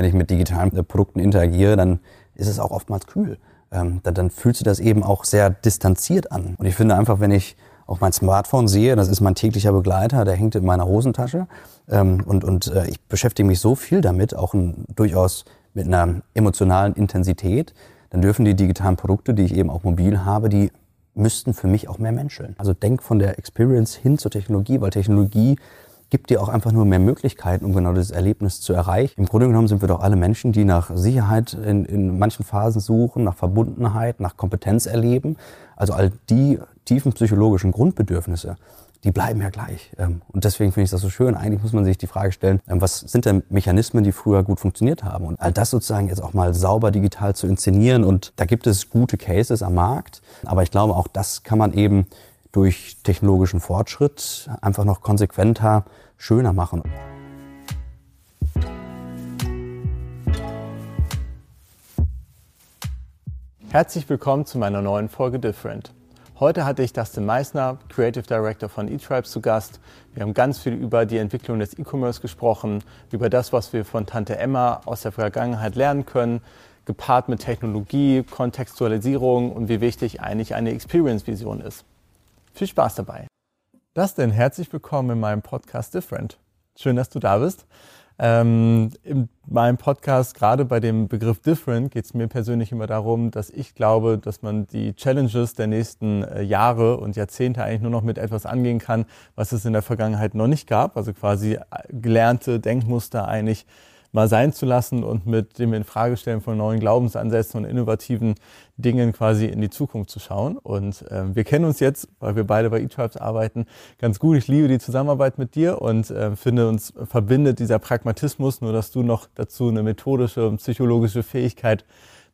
wenn ich mit digitalen äh, Produkten interagiere, dann ist es auch oftmals kühl. Ähm, dann, dann fühlt sich das eben auch sehr distanziert an. Und ich finde einfach, wenn ich auf mein Smartphone sehe, das ist mein täglicher Begleiter, der hängt in meiner Hosentasche ähm, und, und äh, ich beschäftige mich so viel damit, auch ein, durchaus mit einer emotionalen Intensität, dann dürfen die digitalen Produkte, die ich eben auch mobil habe, die müssten für mich auch mehr menscheln. Also denk von der Experience hin zur Technologie, weil Technologie gibt dir auch einfach nur mehr Möglichkeiten, um genau dieses Erlebnis zu erreichen. Im Grunde genommen sind wir doch alle Menschen, die nach Sicherheit in, in manchen Phasen suchen, nach Verbundenheit, nach Kompetenz erleben. Also all die tiefen psychologischen Grundbedürfnisse, die bleiben ja gleich. Ähm, und deswegen finde ich das so schön. Eigentlich muss man sich die Frage stellen, ähm, was sind denn Mechanismen, die früher gut funktioniert haben? Und all das sozusagen jetzt auch mal sauber digital zu inszenieren. Und da gibt es gute Cases am Markt. Aber ich glaube, auch das kann man eben durch technologischen Fortschritt einfach noch konsequenter schöner machen. Herzlich willkommen zu meiner neuen Folge Different. Heute hatte ich Dustin Meissner, Creative Director von eTribes, zu Gast. Wir haben ganz viel über die Entwicklung des E-Commerce gesprochen, über das, was wir von Tante Emma aus der Vergangenheit lernen können, gepaart mit Technologie, Kontextualisierung und wie wichtig eigentlich eine Experience-Vision ist. Viel Spaß dabei. Dustin, herzlich willkommen in meinem Podcast Different. Schön, dass du da bist. Ähm, in meinem Podcast, gerade bei dem Begriff Different, geht es mir persönlich immer darum, dass ich glaube, dass man die Challenges der nächsten äh, Jahre und Jahrzehnte eigentlich nur noch mit etwas angehen kann, was es in der Vergangenheit noch nicht gab. Also quasi äh, gelernte Denkmuster eigentlich mal sein zu lassen und mit dem Infragestellen von neuen Glaubensansätzen und innovativen Dingen quasi in die Zukunft zu schauen. Und äh, wir kennen uns jetzt, weil wir beide bei eTribes arbeiten, ganz gut. Ich liebe die Zusammenarbeit mit dir und äh, finde uns verbindet dieser Pragmatismus, nur dass du noch dazu eine methodische und psychologische Fähigkeit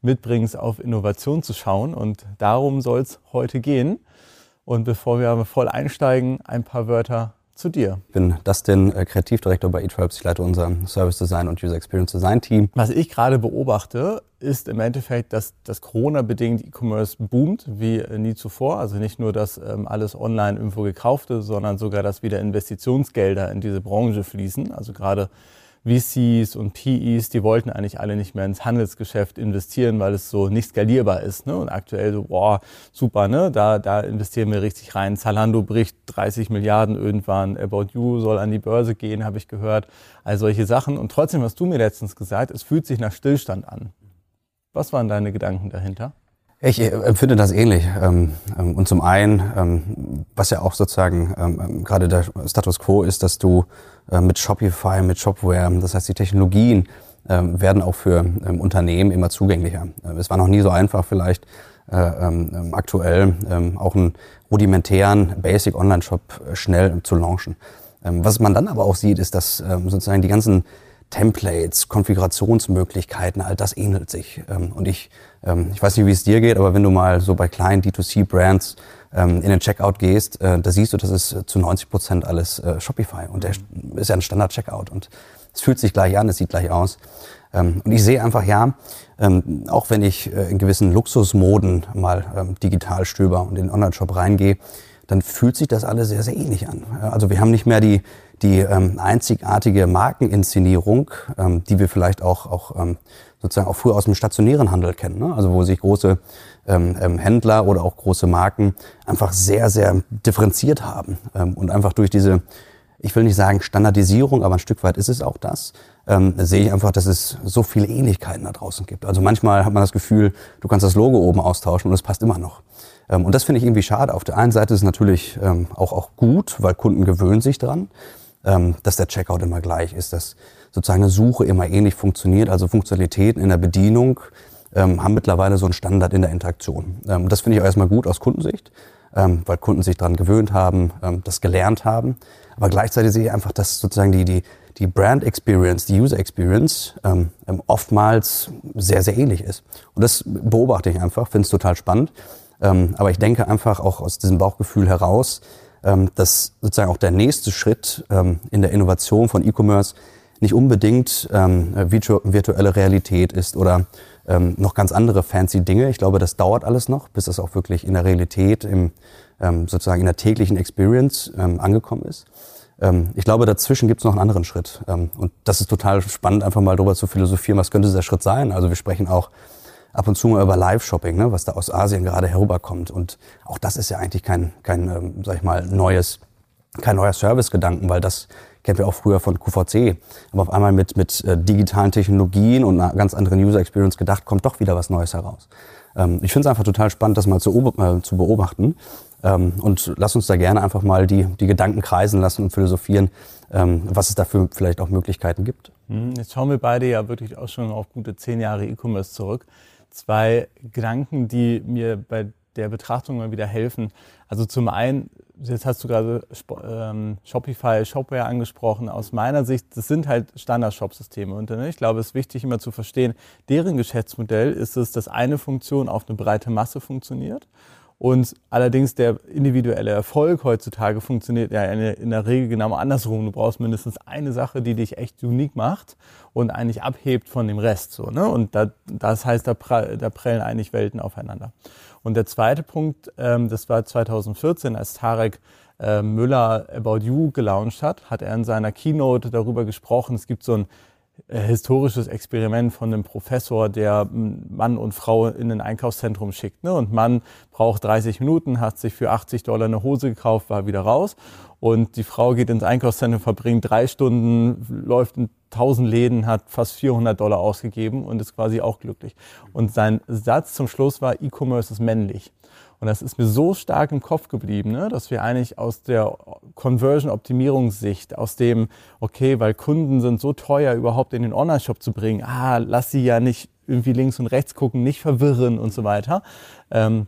mitbringst, auf Innovation zu schauen. Und darum soll es heute gehen. Und bevor wir aber voll einsteigen, ein paar Wörter zu dir. Ich bin Dustin, äh, Kreativdirektor bei eTribes. Ich leite unser Service Design und User Experience Design Team. Was ich gerade beobachte, ist im Endeffekt, dass das Corona-bedingt E-Commerce boomt wie nie zuvor. Also nicht nur, dass ähm, alles online irgendwo gekauft ist, sondern sogar, dass wieder Investitionsgelder in diese Branche fließen. Also gerade VCs und PEs, die wollten eigentlich alle nicht mehr ins Handelsgeschäft investieren, weil es so nicht skalierbar ist. Ne? Und aktuell so, boah, super, ne? da, da investieren wir richtig rein. Zalando bricht 30 Milliarden irgendwann, About You soll an die Börse gehen, habe ich gehört. All solche Sachen. Und trotzdem hast du mir letztens gesagt, es fühlt sich nach Stillstand an. Was waren deine Gedanken dahinter? Ich äh, empfinde das ähnlich. Ähm, ähm, und zum einen, ähm, was ja auch sozusagen gerade der Status quo ist, dass du äh, mit Shopify, mit Shopware, das heißt die Technologien werden auch für Unternehmen immer zugänglicher. Äh, es war noch nie so einfach vielleicht aktuell auch einen rudimentären Basic Online-Shop schnell zu launchen. Was man dann aber auch sieht, ist, dass sozusagen die ganzen Templates, Konfigurationsmöglichkeiten, all das ähnelt sich. Ähm, und ich, ähm, ich weiß nicht, wie es dir geht, aber wenn du mal so bei kleinen D2C-Brands ähm, in den Checkout gehst, äh, da siehst du, das ist zu 90 Prozent alles äh, Shopify. Und der ist ja ein Standard-Checkout. Und es fühlt sich gleich an, es sieht gleich aus. Und ich sehe einfach, ja, auch wenn ich äh, in gewissen Luxusmoden mal digital stöber und in den Online-Shop reingehe, dann fühlt sich das alles sehr, sehr ähnlich an. Also wir haben nicht mehr die, die ähm, einzigartige Markeninszenierung, ähm, die wir vielleicht auch, auch ähm, sozusagen auch früher aus dem stationären Handel kennen. Ne? Also wo sich große ähm, ähm, Händler oder auch große Marken einfach sehr, sehr differenziert haben ähm, und einfach durch diese, ich will nicht sagen Standardisierung, aber ein Stück weit ist es auch das, ähm, sehe ich einfach, dass es so viele Ähnlichkeiten da draußen gibt. Also manchmal hat man das Gefühl, du kannst das Logo oben austauschen und es passt immer noch. Ähm, und das finde ich irgendwie schade. Auf der einen Seite ist es natürlich ähm, auch, auch gut, weil Kunden gewöhnen sich dran, ähm, dass der Checkout immer gleich ist, dass sozusagen eine Suche immer ähnlich funktioniert. Also Funktionalitäten in der Bedienung haben mittlerweile so einen Standard in der Interaktion. das finde ich auch erstmal gut aus Kundensicht, weil Kunden sich daran gewöhnt haben, das gelernt haben. Aber gleichzeitig sehe ich einfach, dass sozusagen die, die, die Brand Experience, die User Experience ähm, oftmals sehr, sehr ähnlich ist. Und das beobachte ich einfach, finde es total spannend. Ähm, aber ich denke einfach auch aus diesem Bauchgefühl heraus, ähm, dass sozusagen auch der nächste Schritt ähm, in der Innovation von E-Commerce nicht unbedingt ähm, virtu virtuelle Realität ist oder ähm, noch ganz andere fancy Dinge. Ich glaube, das dauert alles noch, bis das auch wirklich in der Realität, im, ähm, sozusagen in der täglichen Experience angekommen ist. Ich glaube, dazwischen gibt es noch einen anderen Schritt. Und das ist total spannend, einfach mal darüber zu philosophieren, was könnte dieser Schritt sein. Also wir sprechen auch ab und zu mal über Live-Shopping, ne, was da aus Asien gerade herüberkommt. Und auch das ist ja eigentlich kein, kein ähm, sag ich mal, neues, kein neuer Service-Gedanken, weil das kennen wir auch früher von QVC. Aber auf einmal mit, mit äh, digitalen Technologien und einer ganz anderen User Experience gedacht, kommt doch wieder was Neues heraus. Ähm, ich finde es einfach total spannend, das mal zu, äh, zu beobachten. Ähm, und lass uns da gerne einfach mal die, die Gedanken kreisen lassen und philosophieren, ähm, was es dafür vielleicht auch Möglichkeiten gibt. Hm, jetzt schauen wir beide ja wirklich auch schon auf gute zehn Jahre E-Commerce zurück. Zwei Gedanken, die mir bei der Betrachtung mal wieder helfen. Also zum einen, jetzt hast du gerade ähm, Shopify, Shopware angesprochen. Aus meiner Sicht, das sind halt Standard-Shop-Systeme. Und ne, ich glaube, es ist wichtig immer zu verstehen, deren Geschäftsmodell ist es, dass eine Funktion auf eine breite Masse funktioniert und allerdings der individuelle Erfolg heutzutage funktioniert ja in der Regel genau andersrum. Du brauchst mindestens eine Sache, die dich echt unique macht und eigentlich abhebt von dem Rest. So, ne? Und da, das heißt, da, prellen eigentlich Welten aufeinander. Und der zweite Punkt, ähm, das war 2014, als Tarek äh, Müller About You gelauncht hat, hat er in seiner Keynote darüber gesprochen, es gibt so ein historisches Experiment von einem Professor, der Mann und Frau in ein Einkaufszentrum schickt. Ne? Und Mann braucht 30 Minuten, hat sich für 80 Dollar eine Hose gekauft, war wieder raus. Und die Frau geht ins Einkaufszentrum, verbringt drei Stunden, läuft in 1000 Läden, hat fast 400 Dollar ausgegeben und ist quasi auch glücklich. Und sein Satz zum Schluss war, E-Commerce ist männlich. Und das ist mir so stark im Kopf geblieben, ne, dass wir eigentlich aus der Conversion-Optimierungssicht, aus dem, okay, weil Kunden sind so teuer, überhaupt in den Online-Shop zu bringen, ah, lass sie ja nicht irgendwie links und rechts gucken, nicht verwirren und so weiter. Ähm,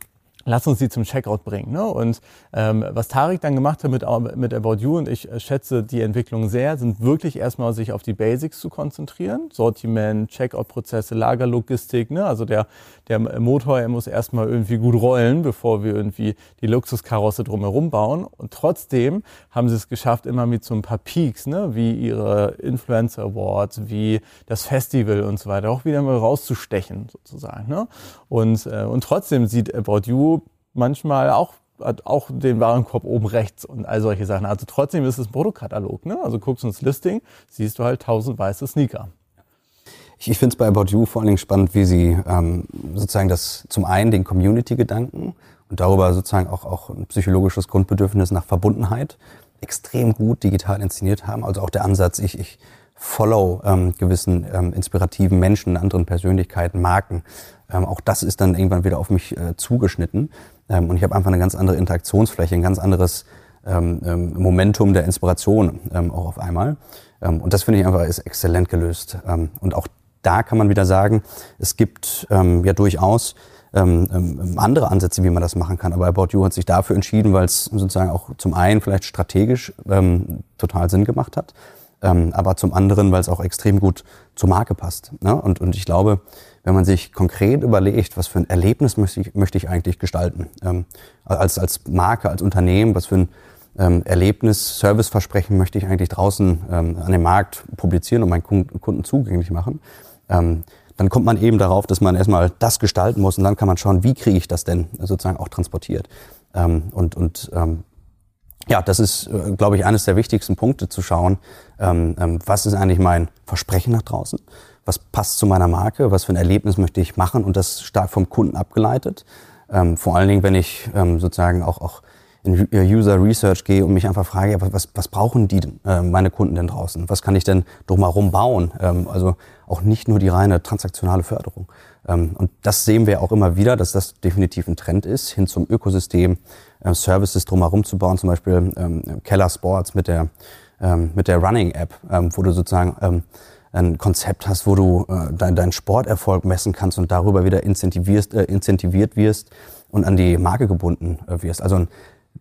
lass uns die zum Checkout bringen. Ne? Und ähm, was Tarek dann gemacht hat mit, mit About You, und ich äh, schätze die Entwicklung sehr, sind wirklich erstmal sich auf die Basics zu konzentrieren. Sortiment, Checkout-Prozesse, Lagerlogistik. Ne? Also der, der Motor, er muss erstmal irgendwie gut rollen, bevor wir irgendwie die Luxuskarosse drumherum bauen. Und trotzdem haben sie es geschafft, immer mit so ein paar Peaks, ne? wie ihre Influencer Awards, wie das Festival und so weiter, auch wieder mal rauszustechen sozusagen. Ne? Und, äh, und trotzdem sieht About You manchmal auch hat auch den Warenkorb oben rechts und all solche Sachen. Also trotzdem ist es ein Produktkatalog. Ne? Also guckst du ins Listing, siehst du halt tausend weiße Sneaker. Ich, ich finde es bei About You vor allen Dingen spannend, wie sie ähm, sozusagen das zum einen den Community-Gedanken und darüber sozusagen auch, auch ein psychologisches Grundbedürfnis nach Verbundenheit extrem gut digital inszeniert haben. Also auch der Ansatz, ich, ich follow ähm, gewissen ähm, inspirativen Menschen, anderen Persönlichkeiten, Marken. Ähm, auch das ist dann irgendwann wieder auf mich äh, zugeschnitten. Ähm, und ich habe einfach eine ganz andere Interaktionsfläche, ein ganz anderes ähm, ähm, Momentum der Inspiration ähm, auch auf einmal. Ähm, und das finde ich einfach ist exzellent gelöst. Ähm, und auch da kann man wieder sagen, es gibt ähm, ja durchaus ähm, ähm, andere Ansätze, wie man das machen kann. Aber About You hat sich dafür entschieden, weil es sozusagen auch zum einen vielleicht strategisch ähm, total Sinn gemacht hat, ähm, aber zum anderen, weil es auch extrem gut zur Marke passt. Ne? Und, und ich glaube, wenn man sich konkret überlegt, was für ein Erlebnis möchte ich, möchte ich eigentlich gestalten, ähm, als, als Marke, als Unternehmen, was für ein ähm, Erlebnis, Serviceversprechen möchte ich eigentlich draußen ähm, an dem Markt publizieren und meinen Kunden zugänglich machen, ähm, dann kommt man eben darauf, dass man erstmal das gestalten muss und dann kann man schauen, wie kriege ich das denn sozusagen auch transportiert. Ähm, und und ähm, ja, das ist, äh, glaube ich, eines der wichtigsten Punkte zu schauen, ähm, ähm, was ist eigentlich mein Versprechen nach draußen, was passt zu meiner Marke, was für ein Erlebnis möchte ich machen und das stark vom Kunden abgeleitet. Ähm, vor allen Dingen, wenn ich ähm, sozusagen auch, auch in äh, User Research gehe und mich einfach frage, was, was brauchen die, äh, meine Kunden denn draußen? Was kann ich denn drumherum bauen? Ähm, also auch nicht nur die reine transaktionale Förderung. Ähm, und das sehen wir auch immer wieder, dass das definitiv ein Trend ist, hin zum Ökosystem, äh, Services drumherum zu bauen, zum Beispiel ähm, Keller Sports mit der, ähm, mit der Running App, wo du sozusagen ein Konzept hast, wo du äh, deinen dein Sporterfolg messen kannst und darüber wieder incentivierst, äh, incentiviert wirst und an die Marke gebunden äh, wirst. Also ein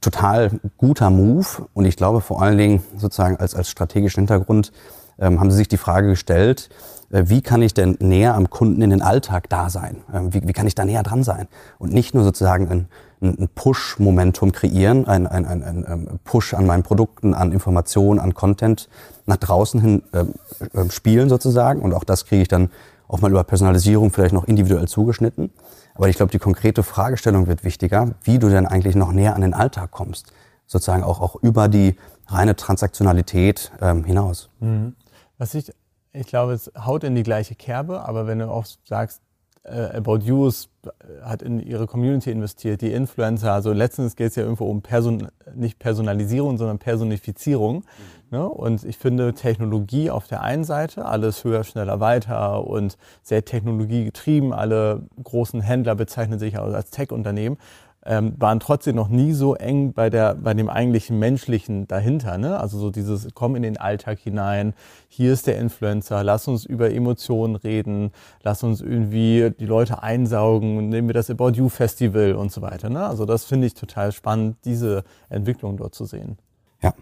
total guter Move und ich glaube vor allen Dingen sozusagen als, als strategischen Hintergrund ähm, haben sie sich die Frage gestellt, äh, wie kann ich denn näher am Kunden in den Alltag da sein? Ähm, wie, wie kann ich da näher dran sein? Und nicht nur sozusagen ein, ein Push-Momentum kreieren, ein, ein, ein, ein Push an meinen Produkten, an Informationen, an Content nach draußen hin äh, äh, spielen sozusagen. Und auch das kriege ich dann auch mal über Personalisierung vielleicht noch individuell zugeschnitten. Aber ich glaube, die konkrete Fragestellung wird wichtiger, wie du denn eigentlich noch näher an den Alltag kommst. Sozusagen auch, auch über die reine Transaktionalität ähm, hinaus. Mhm. Was ich, ich glaube, es haut in die gleiche Kerbe, aber wenn du auch sagst, About You hat in ihre Community investiert, die Influencer. Also letztens geht es ja irgendwo um Person, nicht Personalisierung, sondern Personifizierung. Mhm. Ne? Und ich finde Technologie auf der einen Seite, alles höher, schneller, weiter und sehr technologiegetrieben. Alle großen Händler bezeichnen sich als Tech-Unternehmen ähm, waren trotzdem noch nie so eng bei, der, bei dem eigentlichen Menschlichen dahinter. Ne? Also so dieses, komm in den Alltag hinein, hier ist der Influencer, lass uns über Emotionen reden, lass uns irgendwie die Leute einsaugen, nehmen wir das About You Festival und so weiter. Ne? Also das finde ich total spannend, diese Entwicklung dort zu sehen. Ja,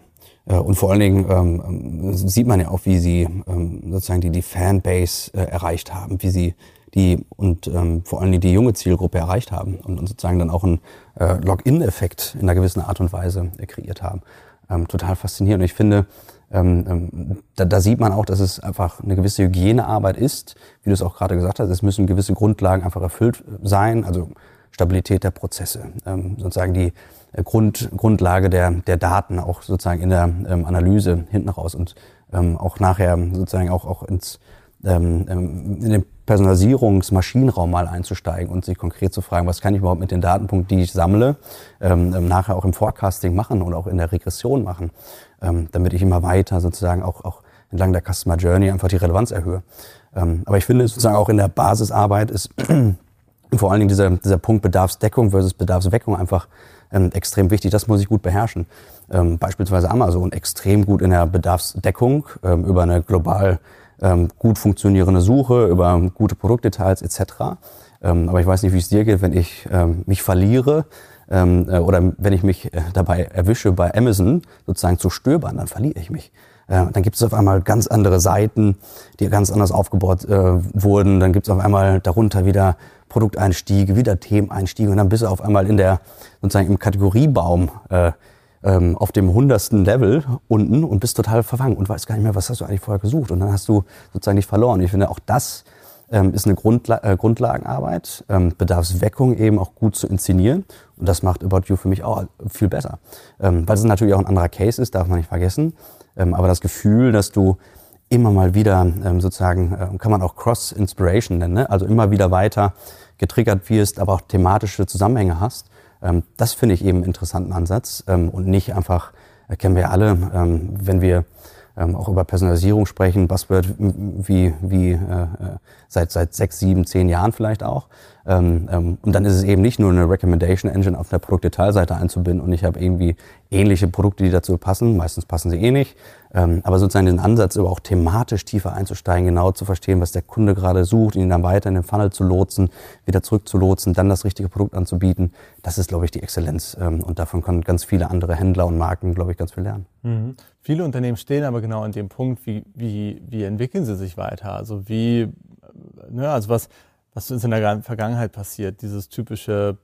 äh, und vor allen Dingen ähm, sieht man ja auch, wie sie ähm, sozusagen die, die Fanbase äh, erreicht haben, wie sie die und ähm, vor allem die junge Zielgruppe erreicht haben und, und sozusagen dann auch einen äh, Login-Effekt in einer gewissen Art und Weise äh, kreiert haben. Ähm, total faszinierend. Und ich finde, ähm, ähm, da, da sieht man auch, dass es einfach eine gewisse Hygienearbeit ist, wie du es auch gerade gesagt hast. Es müssen gewisse Grundlagen einfach erfüllt sein, also Stabilität der Prozesse, ähm, sozusagen die äh, Grund, Grundlage der, der Daten auch sozusagen in der ähm, Analyse hinten raus und ähm, auch nachher sozusagen auch, auch ins ähm, ähm, in den Personalisierungsmaschinenraum mal einzusteigen und sich konkret zu fragen, was kann ich überhaupt mit den Datenpunkten, die ich sammle, ähm, ähm, nachher auch im Forecasting machen und auch in der Regression machen, ähm, damit ich immer weiter sozusagen auch, auch entlang der Customer Journey einfach die Relevanz erhöhe. Ähm, aber ich finde sozusagen auch in der Basisarbeit ist vor allen Dingen dieser, dieser Punkt Bedarfsdeckung versus Bedarfsweckung einfach ähm, extrem wichtig. Das muss ich gut beherrschen. Ähm, beispielsweise Amazon extrem gut in der Bedarfsdeckung ähm, über eine global ähm, gut funktionierende Suche, über gute Produktdetails etc. Ähm, aber ich weiß nicht, wie es dir geht, wenn ich ähm, mich verliere ähm, äh, oder wenn ich mich äh, dabei erwische, bei Amazon sozusagen zu stöbern, dann verliere ich mich. Äh, dann gibt es auf einmal ganz andere Seiten, die ganz anders aufgebaut äh, wurden. Dann gibt es auf einmal darunter wieder Produkteinstiege, wieder Themeneinstiege und dann bist du auf einmal in der sozusagen im Kategoriebaum äh, ähm, auf dem hundertsten Level unten und bist total verfangen und weißt gar nicht mehr, was hast du eigentlich vorher gesucht. Und dann hast du sozusagen nicht verloren. Ich finde, auch das ähm, ist eine Grundla äh, Grundlagenarbeit, ähm, Bedarfsweckung eben auch gut zu inszenieren. Und das macht About You für mich auch viel besser. Ähm, weil es natürlich auch ein anderer Case ist, darf man nicht vergessen. Ähm, aber das Gefühl, dass du immer mal wieder ähm, sozusagen, äh, kann man auch Cross-Inspiration nennen, ne? also immer wieder weiter getriggert wirst, aber auch thematische Zusammenhänge hast das finde ich eben einen interessanten Ansatz ähm, und nicht einfach, äh, kennen wir alle, ähm, wenn wir ähm, auch über Personalisierung sprechen, Buzzword wie, wie äh, äh, seit, seit sechs, sieben, zehn Jahren vielleicht auch. Ähm, ähm, und dann ist es eben nicht nur eine Recommendation Engine auf der Produktdetailseite einzubinden und ich habe irgendwie ähnliche Produkte, die dazu passen. Meistens passen sie eh nicht. Ähm, aber sozusagen den Ansatz, aber auch thematisch tiefer einzusteigen, genau zu verstehen, was der Kunde gerade sucht, ihn dann weiter in den Funnel zu lotsen, wieder zurück zu lotsen, dann das richtige Produkt anzubieten. Das ist, glaube ich, die Exzellenz. Und davon können ganz viele andere Händler und Marken, glaube ich, ganz viel lernen. Mhm. Viele Unternehmen stehen aber genau an dem Punkt, wie, wie, wie entwickeln sie sich weiter? Also wie, ne, also was, was ist in der Vergangenheit passiert? Dieses typische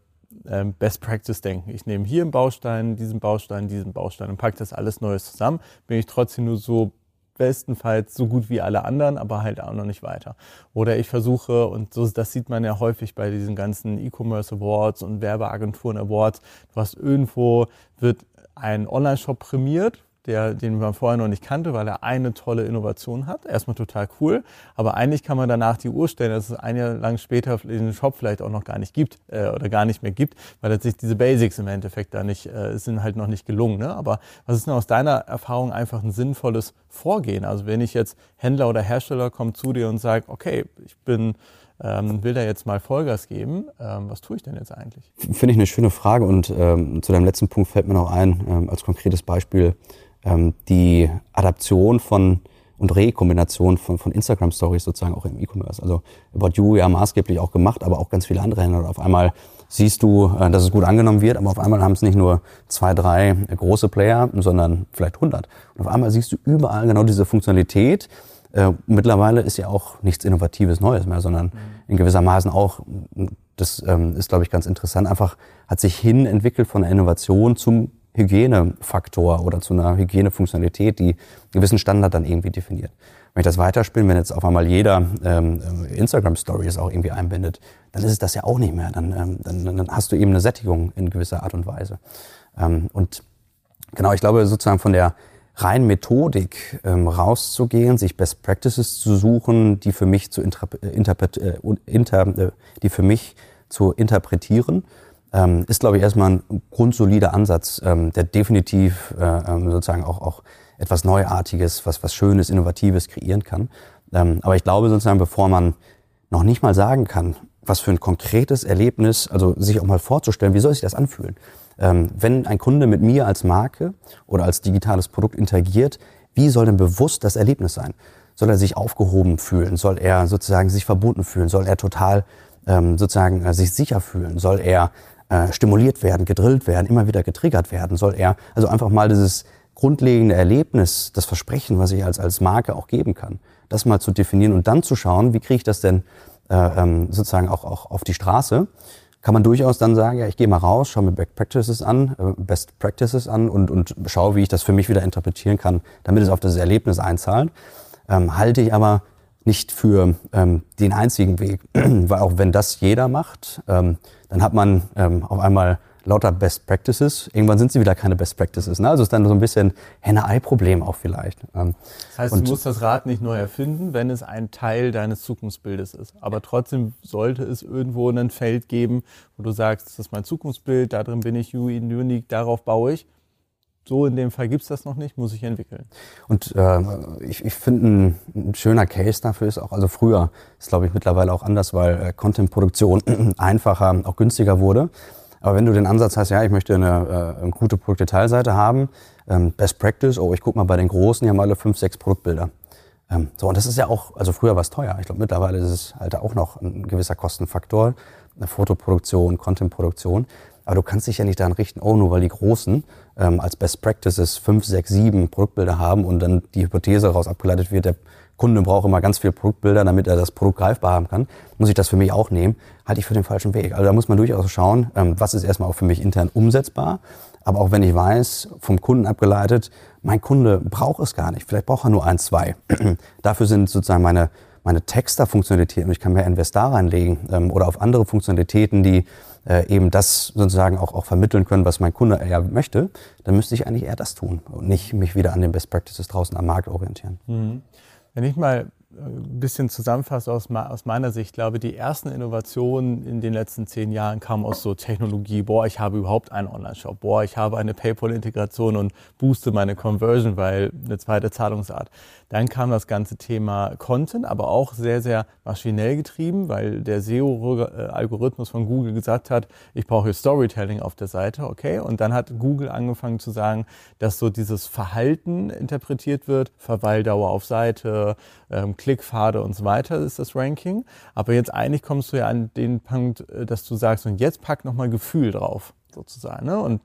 ähm, Best Practice denken. Ich nehme hier einen Baustein, diesen Baustein, diesen Baustein und packe das alles Neues zusammen. Bin ich trotzdem nur so bestenfalls so gut wie alle anderen, aber halt auch noch nicht weiter. Oder ich versuche, und so, das sieht man ja häufig bei diesen ganzen E-Commerce Awards und Werbeagenturen Awards, du hast irgendwo, wird ein Online-Shop prämiert, der, den man vorher noch nicht kannte, weil er eine tolle Innovation hat. Erstmal total cool, aber eigentlich kann man danach die Uhr stellen, dass es ein Jahr lang später den Shop vielleicht auch noch gar nicht gibt äh, oder gar nicht mehr gibt, weil sich diese Basics im Endeffekt da nicht, äh, sind halt noch nicht gelungen. Ne? Aber was ist denn aus deiner Erfahrung einfach ein sinnvolles Vorgehen? Also wenn ich jetzt Händler oder Hersteller kommt zu dir und sagt, okay, ich bin ähm, will da jetzt mal Vollgas geben. Ähm, was tue ich denn jetzt eigentlich? Finde ich eine schöne Frage und ähm, zu deinem letzten Punkt fällt mir noch ein, ähm, als konkretes Beispiel, ähm, die Adaption von und Rekombination von, von Instagram Stories sozusagen auch im E-Commerce. Also About You ja maßgeblich auch gemacht, aber auch ganz viele andere Händler. Auf einmal siehst du, äh, dass es gut angenommen wird, aber auf einmal haben es nicht nur zwei, drei große Player, sondern vielleicht 100. Und auf einmal siehst du überall genau diese Funktionalität. Äh, mittlerweile ist ja auch nichts Innovatives Neues mehr, sondern in gewisser Maßen auch, das ähm, ist glaube ich ganz interessant, einfach hat sich hin entwickelt von der Innovation zum Hygienefaktor oder zu einer Hygienefunktionalität, die einen gewissen Standard dann irgendwie definiert. Wenn ich das weiterspiele, wenn jetzt auf einmal jeder ähm, Instagram Stories auch irgendwie einbindet, dann ist es das ja auch nicht mehr. Dann, ähm, dann, dann hast du eben eine Sättigung in gewisser Art und Weise. Ähm, und genau, ich glaube sozusagen von der rein Methodik ähm, rauszugehen, sich Best Practices zu suchen, die für mich zu interpret, äh, äh, die für mich zu interpretieren, ähm, ist, glaube ich, erstmal ein grundsolider Ansatz, ähm, der definitiv äh, ähm, sozusagen auch, auch etwas Neuartiges, was, was Schönes, Innovatives kreieren kann. Ähm, aber ich glaube sozusagen, bevor man noch nicht mal sagen kann, was für ein konkretes Erlebnis, also sich auch mal vorzustellen, wie soll sich das anfühlen? Ähm, wenn ein Kunde mit mir als Marke oder als digitales Produkt interagiert, wie soll denn bewusst das Erlebnis sein? Soll er sich aufgehoben fühlen? Soll er sozusagen sich verbunden fühlen? Soll er total ähm, sozusagen äh, sich sicher fühlen? Soll er äh, stimuliert werden, gedrillt werden, immer wieder getriggert werden? Soll er also einfach mal dieses grundlegende Erlebnis, das Versprechen, was ich als, als Marke auch geben kann, das mal zu definieren und dann zu schauen, wie kriege ich das denn äh, ähm, sozusagen auch, auch auf die Straße? kann man durchaus dann sagen, ja, ich gehe mal raus, schaue mir Best Practices an, äh, Best Practices an und, und schaue, wie ich das für mich wieder interpretieren kann, damit es auf das Erlebnis einzahlt. Ähm, halte ich aber nicht für ähm, den einzigen Weg, weil auch wenn das jeder macht, ähm, dann hat man ähm, auf einmal lauter Best Practices. Irgendwann sind sie wieder keine Best Practices. Ne? Also ist dann so ein bisschen Henne-Ei-Problem auch vielleicht. Ähm, das heißt, und du musst das Rad nicht neu erfinden, wenn es ein Teil deines Zukunftsbildes ist. Aber trotzdem sollte es irgendwo ein Feld geben, wo du sagst, das ist mein Zukunftsbild, da drin bin ich unique, darauf baue ich. So in dem Fall gibt es das noch nicht, muss ich entwickeln. Und äh, ich, ich finde, ein, ein, schöner Case dafür ist auch, also früher ist glaube ich mittlerweile auch anders, weil äh, Content-Produktion einfacher, auch günstiger wurde. Aber wenn du den Ansatz hast, ja, ich möchte eine, äh, eine gute Produktdetailseite haben, ähm, Best Practice, oh, ich guck mal bei den Großen, die haben alle fünf, sechs Produktbilder. Ähm, so, und das ist ja auch, also früher war es teuer. Ich glaube, mittlerweile ist es halt auch noch ein gewisser Kostenfaktor. Eine Fotoproduktion, Contentproduktion. Aber du kannst dich ja nicht daran richten, oh, nur weil die Großen ähm, als Best Practices fünf, sechs, sieben Produktbilder haben und dann die Hypothese daraus abgeleitet wird, der Kunde braucht immer ganz viele Produktbilder, damit er das Produkt greifbar haben kann, muss ich das für mich auch nehmen, halte ich für den falschen Weg. Also da muss man durchaus schauen, ähm, was ist erstmal auch für mich intern umsetzbar, aber auch wenn ich weiß, vom Kunden abgeleitet, mein Kunde braucht es gar nicht, vielleicht braucht er nur ein, zwei. Dafür sind sozusagen meine, meine Texter-Funktionalitäten, und ich kann mehr Invest da reinlegen ähm, oder auf andere Funktionalitäten, die äh, eben das sozusagen auch, auch vermitteln können, was mein Kunde eher möchte, dann müsste ich eigentlich eher das tun und nicht mich wieder an den Best Practices draußen am Markt orientieren. Mhm. Wenn ich mal ein bisschen zusammenfasse aus, aus meiner Sicht, glaube die ersten Innovationen in den letzten zehn Jahren kamen aus so Technologie, boah, ich habe überhaupt einen Online-Shop, boah, ich habe eine PayPal-Integration und booste meine Conversion, weil eine zweite Zahlungsart. Dann kam das ganze Thema Content, aber auch sehr, sehr maschinell getrieben, weil der SEO-Algorithmus von Google gesagt hat, ich brauche Storytelling auf der Seite, okay. Und dann hat Google angefangen zu sagen, dass so dieses Verhalten interpretiert wird, Verweildauer auf Seite, ähm, Klickpfade und so weiter ist das Ranking. Aber jetzt eigentlich kommst du ja an den Punkt, äh, dass du sagst, und jetzt pack nochmal Gefühl drauf, sozusagen. Ne? Und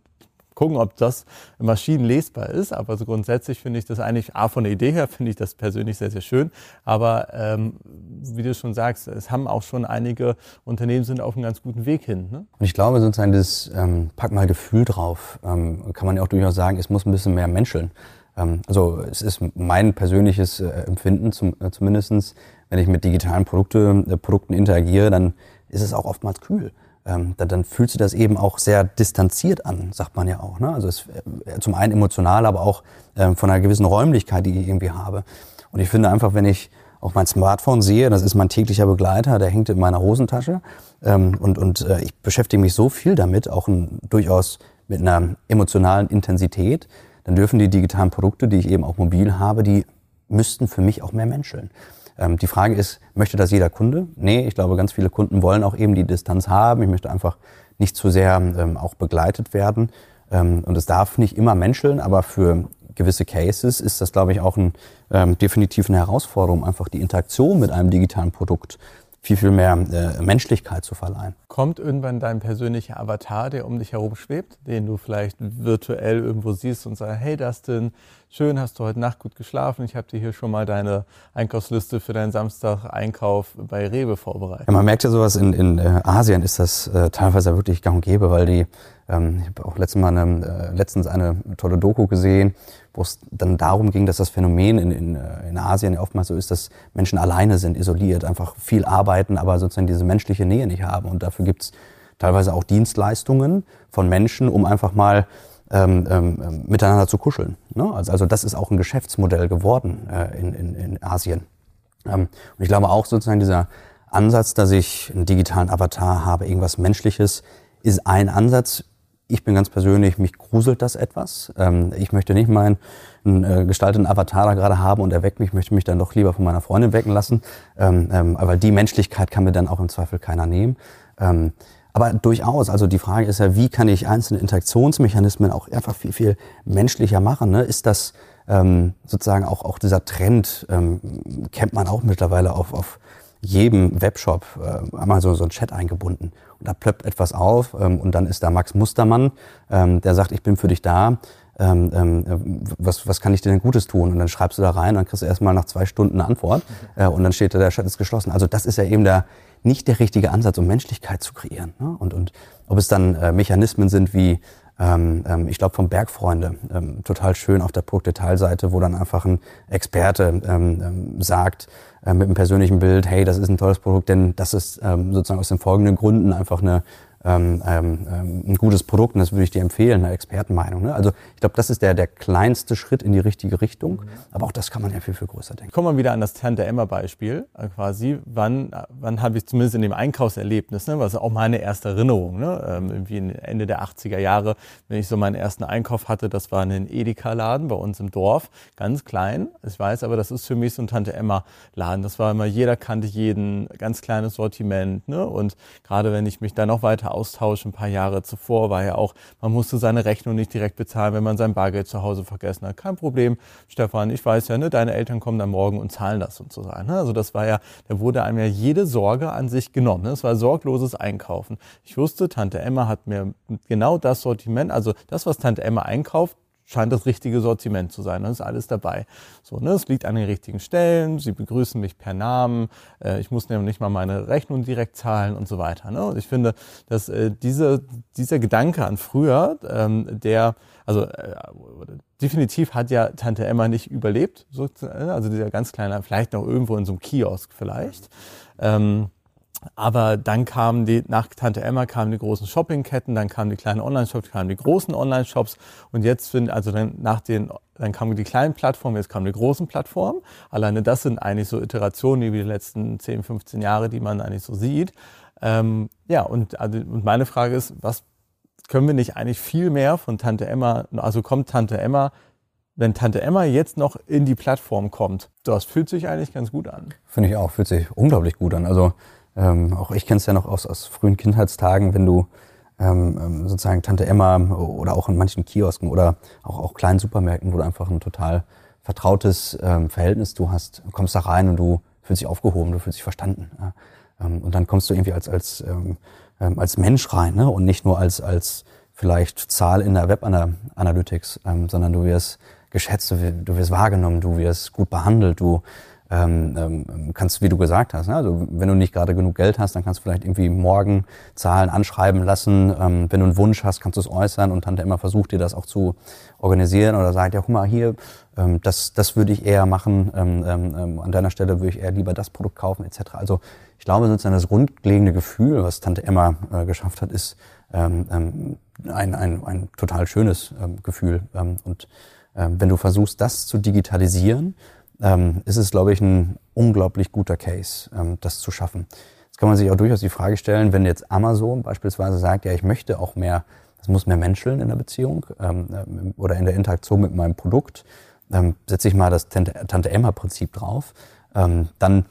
gucken, ob das maschinenlesbar ist. Aber so grundsätzlich finde ich das eigentlich, A, von der Idee her finde ich das persönlich sehr, sehr schön. Aber ähm, wie du schon sagst, es haben auch schon einige Unternehmen sind auf einem ganz guten Weg hin. Ne? Und ich glaube sozusagen, das ähm, pack mal Gefühl drauf, ähm, kann man ja auch durchaus sagen, es muss ein bisschen mehr menscheln. Ähm, also es ist mein persönliches äh, Empfinden zum, äh, wenn ich mit digitalen Produkte, äh, Produkten interagiere, dann ist es auch oftmals kühl ähm, dann, dann fühlt sich das eben auch sehr distanziert an, sagt man ja auch. Ne? Also es, äh, zum einen emotional, aber auch ähm, von einer gewissen Räumlichkeit, die ich irgendwie habe. Und ich finde einfach, wenn ich auch mein Smartphone sehe, das ist mein täglicher Begleiter, der hängt in meiner Hosentasche ähm, und, und äh, ich beschäftige mich so viel damit, auch ein, durchaus mit einer emotionalen Intensität, dann dürfen die digitalen Produkte, die ich eben auch mobil habe, die müssten für mich auch mehr menscheln. Ähm, die Frage ist, möchte das jeder Kunde? Nee, ich glaube, ganz viele Kunden wollen auch eben die Distanz haben. Ich möchte einfach nicht zu sehr ähm, auch begleitet werden. Ähm, und es darf nicht immer menscheln, aber für gewisse Cases ist das, glaube ich, auch ein, ähm, definitiv eine Herausforderung, einfach die Interaktion mit einem digitalen Produkt viel, viel mehr äh, Menschlichkeit zu verleihen. Kommt irgendwann dein persönlicher Avatar, der um dich herum schwebt, den du vielleicht virtuell irgendwo siehst und sagst, hey Dustin, schön, hast du heute Nacht gut geschlafen. Ich habe dir hier schon mal deine Einkaufsliste für deinen Samstag-Einkauf bei Rewe vorbereitet. Ja, man merkt ja sowas, in, in äh, Asien ist das äh, teilweise wirklich gang und gäbe, weil die, ähm, ich habe auch letztens, mal eine, äh, letztens eine tolle Doku gesehen, wo es dann darum ging, dass das Phänomen in, in, äh, in Asien oftmals so ist, dass Menschen alleine sind, isoliert, einfach viel arbeiten, aber sozusagen diese menschliche Nähe nicht haben. Und dafür gibt's teilweise auch Dienstleistungen von Menschen, um einfach mal ähm, ähm, miteinander zu kuscheln. Ne? Also, also das ist auch ein Geschäftsmodell geworden äh, in, in, in Asien. Ähm, und ich glaube auch sozusagen dieser Ansatz, dass ich einen digitalen Avatar habe, irgendwas Menschliches, ist ein Ansatz. Ich bin ganz persönlich, mich gruselt das etwas. Ähm, ich möchte nicht meinen äh, gestalteten Avatar da gerade haben und er weckt mich, möchte mich dann doch lieber von meiner Freundin wecken lassen. Ähm, ähm, aber die Menschlichkeit kann mir dann auch im Zweifel keiner nehmen. Aber durchaus, also die Frage ist ja, wie kann ich einzelne Interaktionsmechanismen auch einfach viel, viel menschlicher machen? Ne? Ist das sozusagen auch, auch dieser Trend, kennt man auch mittlerweile auf, auf jedem Webshop äh, einmal so, so ein Chat eingebunden. Und da plöppt etwas auf ähm, und dann ist da Max Mustermann, ähm, der sagt, ich bin für dich da. Ähm, ähm, was, was kann ich dir denn Gutes tun? Und dann schreibst du da rein dann kriegst du erstmal nach zwei Stunden eine Antwort äh, und dann steht da, der Chat ist geschlossen. Also das ist ja eben der, nicht der richtige Ansatz, um Menschlichkeit zu kreieren. Ne? Und, und ob es dann äh, Mechanismen sind wie, ähm, ähm, ich glaube vom Bergfreunde, ähm, total schön auf der Produktdetailseite, wo dann einfach ein Experte ähm, ähm, sagt, äh, mit einem persönlichen Bild, hey, das ist ein tolles Produkt, denn das ist ähm, sozusagen aus den folgenden Gründen einfach eine ähm, ähm, ähm, ein gutes Produkt und das würde ich dir empfehlen, eine Expertenmeinung. Ne? Also ich glaube, das ist der, der kleinste Schritt in die richtige Richtung, aber auch das kann man ja viel, viel größer denken. Kommen wir wieder an das Tante-Emma-Beispiel äh, quasi. Wann, wann habe ich zumindest in dem Einkaufserlebnis, ne, was auch meine erste Erinnerung, ne, ähm, irgendwie Ende der 80er Jahre, wenn ich so meinen ersten Einkauf hatte, das war ein Edeka-Laden bei uns im Dorf, ganz klein. Ich weiß aber, das ist für mich so ein Tante-Emma-Laden. Das war immer, jeder kannte jeden, ganz kleines Sortiment. Ne? Und gerade wenn ich mich da noch weiter Austausch ein paar Jahre zuvor war ja auch, man musste seine Rechnung nicht direkt bezahlen, wenn man sein Bargeld zu Hause vergessen hat. Kein Problem, Stefan, ich weiß ja, ne, deine Eltern kommen dann morgen und zahlen das sozusagen. Ne? Also das war ja, da wurde einem ja jede Sorge an sich genommen. Ne? Es war sorgloses Einkaufen. Ich wusste, Tante Emma hat mir genau das Sortiment, also das, was Tante Emma einkauft, scheint das richtige Sortiment zu sein. Da ist alles dabei. So, ne, es liegt an den richtigen Stellen. Sie begrüßen mich per Namen. Äh, ich muss nämlich nicht mal meine Rechnung direkt zahlen und so weiter. Ne? Und ich finde, dass äh, diese, dieser Gedanke an früher, ähm, der, also äh, definitiv hat ja Tante Emma nicht überlebt. So, also dieser ganz kleine, vielleicht noch irgendwo in so einem Kiosk vielleicht. Ähm, aber dann kamen die, nach Tante Emma kamen die großen Shoppingketten, dann kamen die kleinen Online-Shops, kamen die großen Online-Shops und jetzt sind, also dann nach den, dann kamen die kleinen Plattformen, jetzt kamen die großen Plattformen. Alleine das sind eigentlich so Iterationen wie die letzten 10, 15 Jahre, die man eigentlich so sieht. Ähm, ja, und, also, und meine Frage ist, was können wir nicht eigentlich viel mehr von Tante Emma, also kommt Tante Emma wenn Tante Emma jetzt noch in die Plattform kommt, das fühlt sich eigentlich ganz gut an. Finde ich auch, fühlt sich unglaublich gut an. Also ähm, auch ich kenne es ja noch aus, aus frühen Kindheitstagen, wenn du ähm, ähm, sozusagen Tante Emma oder auch in manchen Kiosken oder auch, auch kleinen Supermärkten, wo du einfach ein total vertrautes ähm, Verhältnis du hast, kommst da rein und du fühlst dich aufgehoben, du fühlst dich verstanden. Ja? Ähm, und dann kommst du irgendwie als, als, ähm, ähm, als Mensch rein ne? und nicht nur als, als vielleicht Zahl in der Web-Analytics, ähm, sondern du wirst geschätzt, du, du wirst wahrgenommen, du wirst gut behandelt, du ähm, ähm, kannst, wie du gesagt hast, ne? also wenn du nicht gerade genug Geld hast, dann kannst du vielleicht irgendwie morgen Zahlen anschreiben lassen. Ähm, wenn du einen Wunsch hast, kannst du es äußern und Tante immer versucht dir das auch zu organisieren oder sagt, ja, guck mal hier, ähm, das, das würde ich eher machen, ähm, ähm, ähm, an deiner Stelle würde ich eher lieber das Produkt kaufen etc. Also ich glaube, sozusagen das grundlegende Gefühl, was Tante Emma äh, geschafft hat, ist ähm, ähm, ein, ein, ein total schönes ähm, Gefühl. Ähm, und ähm, wenn du versuchst, das zu digitalisieren, ähm, ist es, glaube ich, ein unglaublich guter Case, ähm, das zu schaffen. Jetzt kann man sich auch durchaus die Frage stellen, wenn jetzt Amazon beispielsweise sagt, ja, ich möchte auch mehr, es muss mehr menscheln in der Beziehung ähm, ähm oder in der Interaktion mit meinem Produkt, ähm, setze ich mal das Tante-Emma-Prinzip drauf, ähm, dann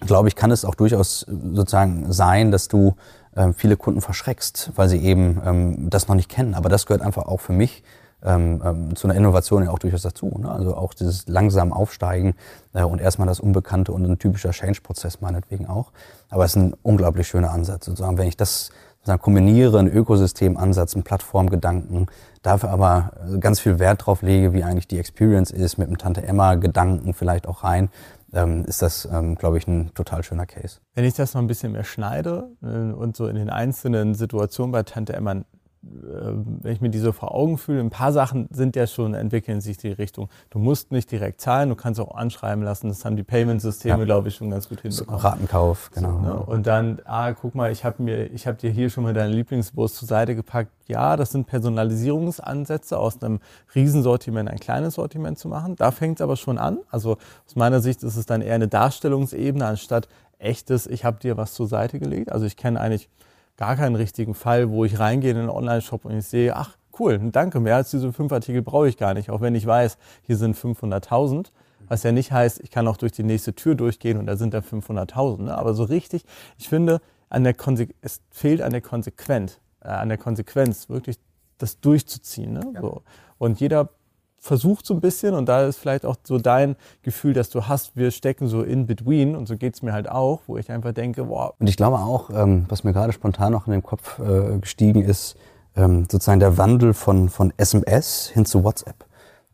glaube ich, kann es auch durchaus sozusagen sein, dass du ähm, viele Kunden verschreckst, weil sie eben ähm, das noch nicht kennen. Aber das gehört einfach auch für mich ähm, ähm, zu einer Innovation ja auch durchaus dazu. Ne? Also auch dieses langsam Aufsteigen äh, und erstmal das Unbekannte und ein typischer Change-Prozess meinetwegen auch. Aber es ist ein unglaublich schöner Ansatz. Sozusagen, wenn ich das sozusagen kombiniere, einen Ökosystemansatz, einen Plattformgedanken, dafür aber ganz viel Wert drauf lege, wie eigentlich die Experience ist, mit dem Tante-Emma-Gedanken vielleicht auch rein, ähm, ist das, ähm, glaube ich, ein total schöner Case. Wenn ich das noch ein bisschen mehr schneide äh, und so in den einzelnen Situationen bei Tante Emma wenn ich mir die so vor Augen fühle, ein paar Sachen sind ja schon, entwickeln sich die Richtung. Du musst nicht direkt zahlen, du kannst auch anschreiben lassen. Das haben die Payment-Systeme, ja. glaube ich, schon ganz gut hinbekommen. Ratenkauf, genau. So, ne? Und dann, ah, guck mal, ich habe mir, ich habe dir hier schon mal deine Lieblingswurst zur Seite gepackt. Ja, das sind Personalisierungsansätze, aus einem Riesensortiment ein kleines Sortiment zu machen. Da fängt es aber schon an. Also aus meiner Sicht ist es dann eher eine Darstellungsebene anstatt echtes, ich habe dir was zur Seite gelegt. Also ich kenne eigentlich gar keinen richtigen Fall, wo ich reingehe in einen Online-Shop und ich sehe, ach cool, danke, mehr als diese fünf Artikel brauche ich gar nicht, auch wenn ich weiß, hier sind 500.000. Was ja nicht heißt, ich kann auch durch die nächste Tür durchgehen und da sind da 500.000. Ne? Aber so richtig, ich finde, an der es fehlt an der Konsequenz, äh, an der Konsequenz, wirklich das durchzuziehen. Ne? Ja. So. Und jeder versucht so ein bisschen und da ist vielleicht auch so dein Gefühl, dass du hast, wir stecken so in between und so geht es mir halt auch, wo ich einfach denke, wow. Und ich glaube auch, ähm, was mir gerade spontan noch in den Kopf äh, gestiegen ist, ähm, sozusagen der Wandel von, von SMS hin zu WhatsApp.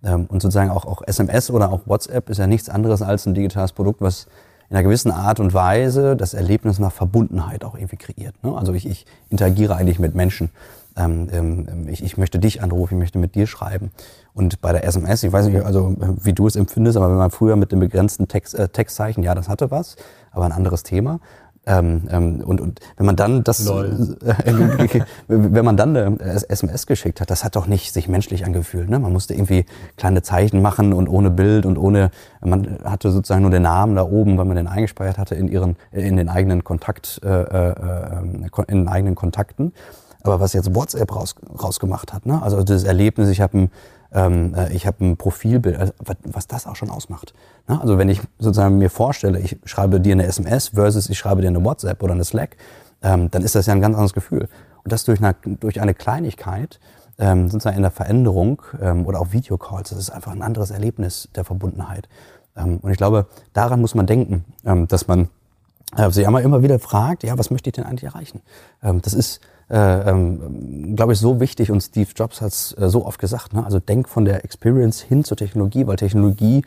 Ähm, und sozusagen auch, auch SMS oder auch WhatsApp ist ja nichts anderes als ein digitales Produkt, was in einer gewissen Art und Weise das Erlebnis nach Verbundenheit auch irgendwie kreiert. Ne? Also ich, ich interagiere eigentlich mit Menschen. Ähm, ähm, ich, ich möchte dich anrufen, ich möchte mit dir schreiben. Und bei der SMS, ich weiß nicht, also wie du es empfindest, aber wenn man früher mit dem begrenzten Text, äh, Textzeichen, ja, das hatte was, aber ein anderes Thema. Ähm, ähm, und, und wenn man dann das, äh, wenn man dann eine SMS geschickt hat, das hat doch nicht sich menschlich angefühlt. Ne? Man musste irgendwie kleine Zeichen machen und ohne Bild und ohne, man hatte sozusagen nur den Namen da oben, weil man den eingespeichert hatte in ihren, in den eigenen Kontakt, äh, äh, in den eigenen Kontakten. Aber was jetzt WhatsApp raus, rausgemacht hat, ne? also das Erlebnis, ich habe ein ähm, äh, ich habe ein Profilbild, also was das auch schon ausmacht. Ne? Also wenn ich sozusagen mir vorstelle, ich schreibe dir eine SMS versus ich schreibe dir eine WhatsApp oder eine Slack, ähm, dann ist das ja ein ganz anderes Gefühl. Und das durch eine, durch eine Kleinigkeit, ähm, sozusagen in der Veränderung ähm, oder auch Videocalls, das ist einfach ein anderes Erlebnis der Verbundenheit. Ähm, und ich glaube, daran muss man denken, ähm, dass man äh, sich einmal immer wieder fragt, ja, was möchte ich denn eigentlich erreichen? Ähm, das ist äh, ähm, glaube ich, so wichtig und Steve Jobs hat es äh, so oft gesagt. Ne? Also denk von der Experience hin zur Technologie, weil Technologie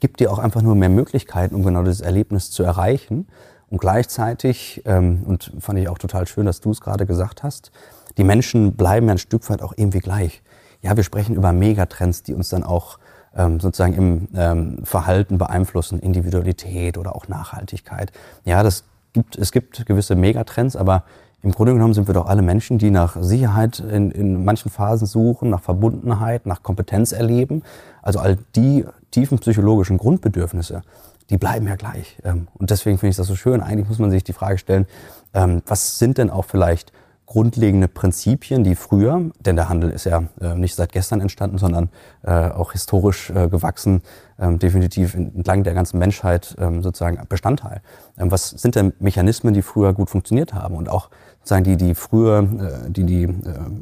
gibt dir auch einfach nur mehr Möglichkeiten, um genau dieses Erlebnis zu erreichen. Und gleichzeitig, ähm, und fand ich auch total schön, dass du es gerade gesagt hast, die Menschen bleiben ja ein Stück weit auch irgendwie gleich. Ja, wir sprechen über Megatrends, die uns dann auch ähm, sozusagen im ähm, Verhalten beeinflussen, Individualität oder auch Nachhaltigkeit. Ja, das gibt, es gibt gewisse Megatrends, aber im Grunde genommen sind wir doch alle Menschen, die nach Sicherheit in, in manchen Phasen suchen, nach Verbundenheit, nach Kompetenz erleben. Also all die tiefen psychologischen Grundbedürfnisse, die bleiben ja gleich. Ähm, und deswegen finde ich das so schön. Eigentlich muss man sich die Frage stellen, ähm, was sind denn auch vielleicht grundlegende Prinzipien, die früher, denn der Handel ist ja äh, nicht seit gestern entstanden, sondern äh, auch historisch äh, gewachsen, ähm, definitiv entlang der ganzen Menschheit sozusagen Bestandteil. was sind denn Mechanismen, die früher gut funktioniert haben und auch sagen die, die früher, äh, die, die äh,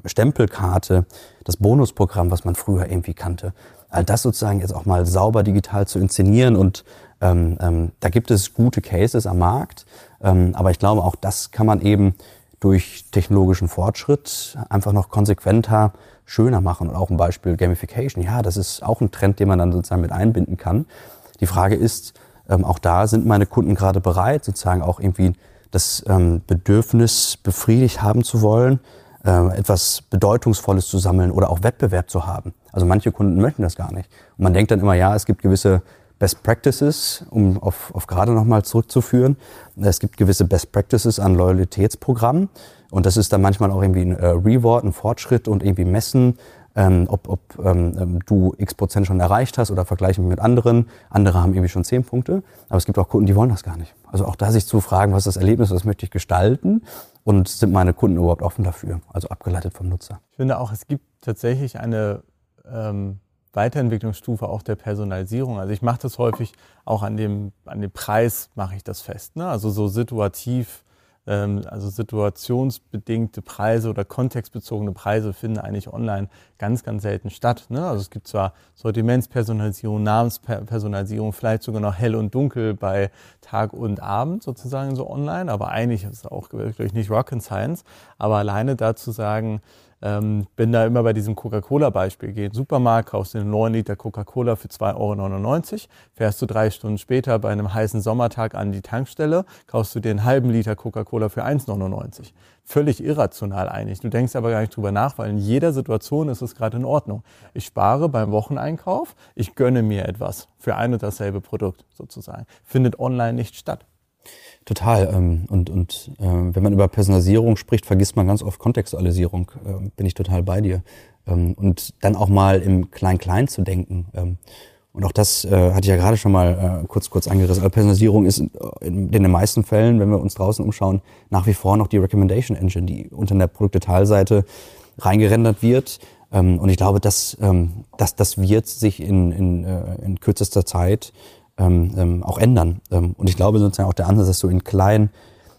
Stempelkarte, das Bonusprogramm, was man früher irgendwie kannte, all das sozusagen jetzt auch mal sauber digital zu inszenieren und ähm, ähm, da gibt es gute Cases am Markt, ähm, aber ich glaube auch das kann man eben durch technologischen Fortschritt einfach noch konsequenter schöner machen und auch ein Beispiel Gamification. Ja, das ist auch ein Trend, den man dann sozusagen mit einbinden kann. Die Frage ist, ähm, auch da sind meine Kunden gerade bereit, sozusagen auch irgendwie das ähm, Bedürfnis befriedigt haben zu wollen, äh, etwas Bedeutungsvolles zu sammeln oder auch Wettbewerb zu haben. Also manche Kunden möchten das gar nicht. Und man denkt dann immer, ja, es gibt gewisse Best Practices, um auf, auf gerade nochmal zurückzuführen. Es gibt gewisse Best Practices an Loyalitätsprogrammen. Und das ist dann manchmal auch irgendwie ein äh, Reward, ein Fortschritt und irgendwie messen, ähm, ob, ob ähm, ähm, du x Prozent schon erreicht hast oder vergleichen mit anderen. Andere haben irgendwie schon zehn Punkte. Aber es gibt auch Kunden, die wollen das gar nicht. Also auch da sich zu fragen, was ist das Erlebnis, was möchte ich gestalten und sind meine Kunden überhaupt offen dafür? Also abgeleitet vom Nutzer. Ich finde auch, es gibt tatsächlich eine ähm, Weiterentwicklungsstufe auch der Personalisierung. Also ich mache das häufig auch an dem, an dem Preis mache ich das fest. Ne? Also so situativ also situationsbedingte Preise oder kontextbezogene Preise finden eigentlich online ganz, ganz selten statt. Ne? Also es gibt zwar Sortimentspersonalisierung, Namenspersonalisierung, vielleicht sogar noch hell und dunkel bei Tag und Abend sozusagen so online, aber eigentlich ist es auch wirklich nicht Rocket Science. Aber alleine dazu sagen, Ähm, bin da immer bei diesem Coca-Cola-Beispiel. Geh Supermarkt, kaufst dir einen 9 Liter Coca-Cola für 2,99 Euro, fährst du drei Stunden später bei einem heißen Sommertag an die Tankstelle, kaufst du dir einen halben Liter Coca-Cola für 1,99 Euro. Völlig irrational eigentlich. Du denkst aber gar nicht drüber nach, weil in jeder Situation ist es gerade in Ordnung. Ich spare beim Wocheneinkauf, ich gönne mir etwas für ein und dasselbe Produkt sozusagen. Findet online nicht statt. Total. Ähm, und, und äh, wenn man über Personalisierung spricht, vergisst man ganz oft Kontextualisierung. Äh, bin ich total bei dir. Ähm, und dann auch mal im Klein-Klein zu denken. Ähm, und auch das äh, hatte ich ja gerade schon mal äh, kurz kurz angerissen. Aber Personalisierung ist in, in, den meisten Fällen, wenn wir uns draußen umschauen, nach wie vor noch die Recommendation Engine, die unter der Produktdetailseite reingerendert wird. Ähm, und ich glaube, dass, ähm, dass das wird sich in, in, äh, in kürzester Zeit ähm, ähm, auch ändern. Ähm, und ich glaube sozusagen auch der Ansatz, dass du in kleinen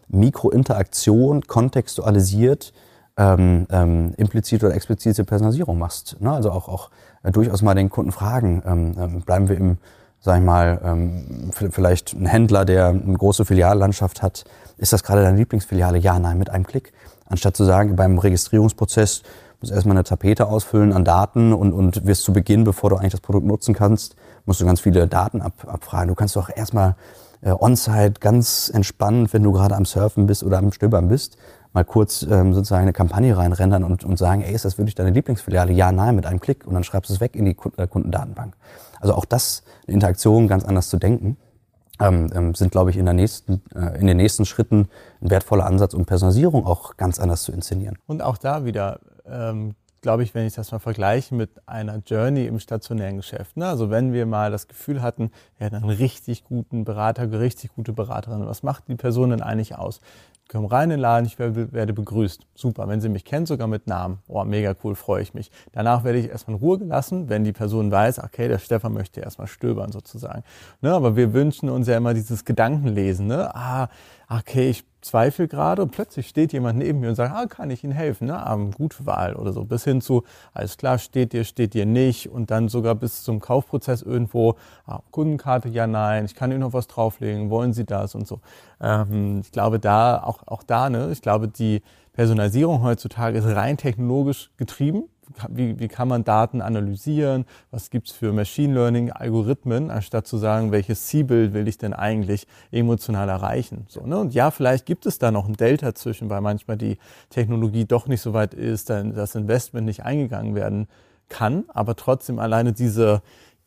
Mikrointeraktionen kontextualisiert ähm, ähm, implizite oder explizite Personalisierung machst. Ne? Also auch, auch äh, durchaus mal den Kunden fragen, ähm, ähm, bleiben wir im, sag ich mal, ähm, vielleicht ein Händler, der eine große Filiallandschaft hat, ist das gerade deine Lieblingsfiliale? Ja, nein, mit einem Klick. Anstatt zu sagen, beim Registrierungsprozess musst du erstmal eine Tapete ausfüllen an Daten und, und wirst zu Beginn, bevor du eigentlich das Produkt nutzen kannst, musst du ganz viele Daten ab, abfragen. Du kannst doch erstmal äh, on-site ganz entspannt, wenn du gerade am Surfen bist oder am Stöbern bist, mal kurz ähm, sozusagen eine Kampagne reinrendern und, und sagen, ey, ist das wirklich deine Lieblingsfiliale? Ja, nein, mit einem Klick. Und dann schreibst du es weg in die äh, Kundendatenbank. Also auch das, eine Interaktion ganz anders zu denken, ähm, ähm, sind, glaube ich, in, der nächsten, äh, in den nächsten Schritten ein wertvoller Ansatz, um Personalisierung auch ganz anders zu inszenieren. Und auch da wieder ähm, glaube ich, wenn ich das mal vergleiche mit einer Journey im stationären Geschäft. Ne? Also wenn wir mal das Gefühl hatten, wir hätten einen richtig guten Berater, richtig gute Beraterin, was macht die Person denn eigentlich aus? Komm rein in den Laden, ich werde begrüßt. Super, wenn sie mich kennt, sogar mit Namen. Oh, mega cool, freue ich mich. Danach werde ich erstmal in Ruhe gelassen, wenn die Person weiß, okay, der Stefan möchte erstmal stöbern sozusagen. Ne, aber wir wünschen uns ja immer dieses Gedankenlesen. Ne? Ah, okay, ich zweifle gerade und plötzlich steht jemand neben mir und sagt, ah, kann ich Ihnen helfen? Ne? Ah, gute Wahl oder so. Bis hin zu, alles klar, steht dir, steht dir nicht und dann sogar bis zum Kaufprozess irgendwo, ah, Kundenkarte, ja, nein, ich kann Ihnen noch was drauflegen, wollen Sie das und so. Ähm, ich glaube da, auch, auch da, ne, ich glaube, die Personalisierung heutzutage ist rein technologisch getrieben wie, wie kann man Daten analysieren, was gibt's für Machine Learning Algorithmen, anstatt zu sagen, welches Zielbild will ich denn eigentlich emotional erreichen. So, ne? Und ja, vielleicht gibt es da noch ein Delta zwischen, weil manchmal die Technologie doch nicht so weit ist, dann das Investment nicht eingegangen werden kann, aber trotzdem alleine diese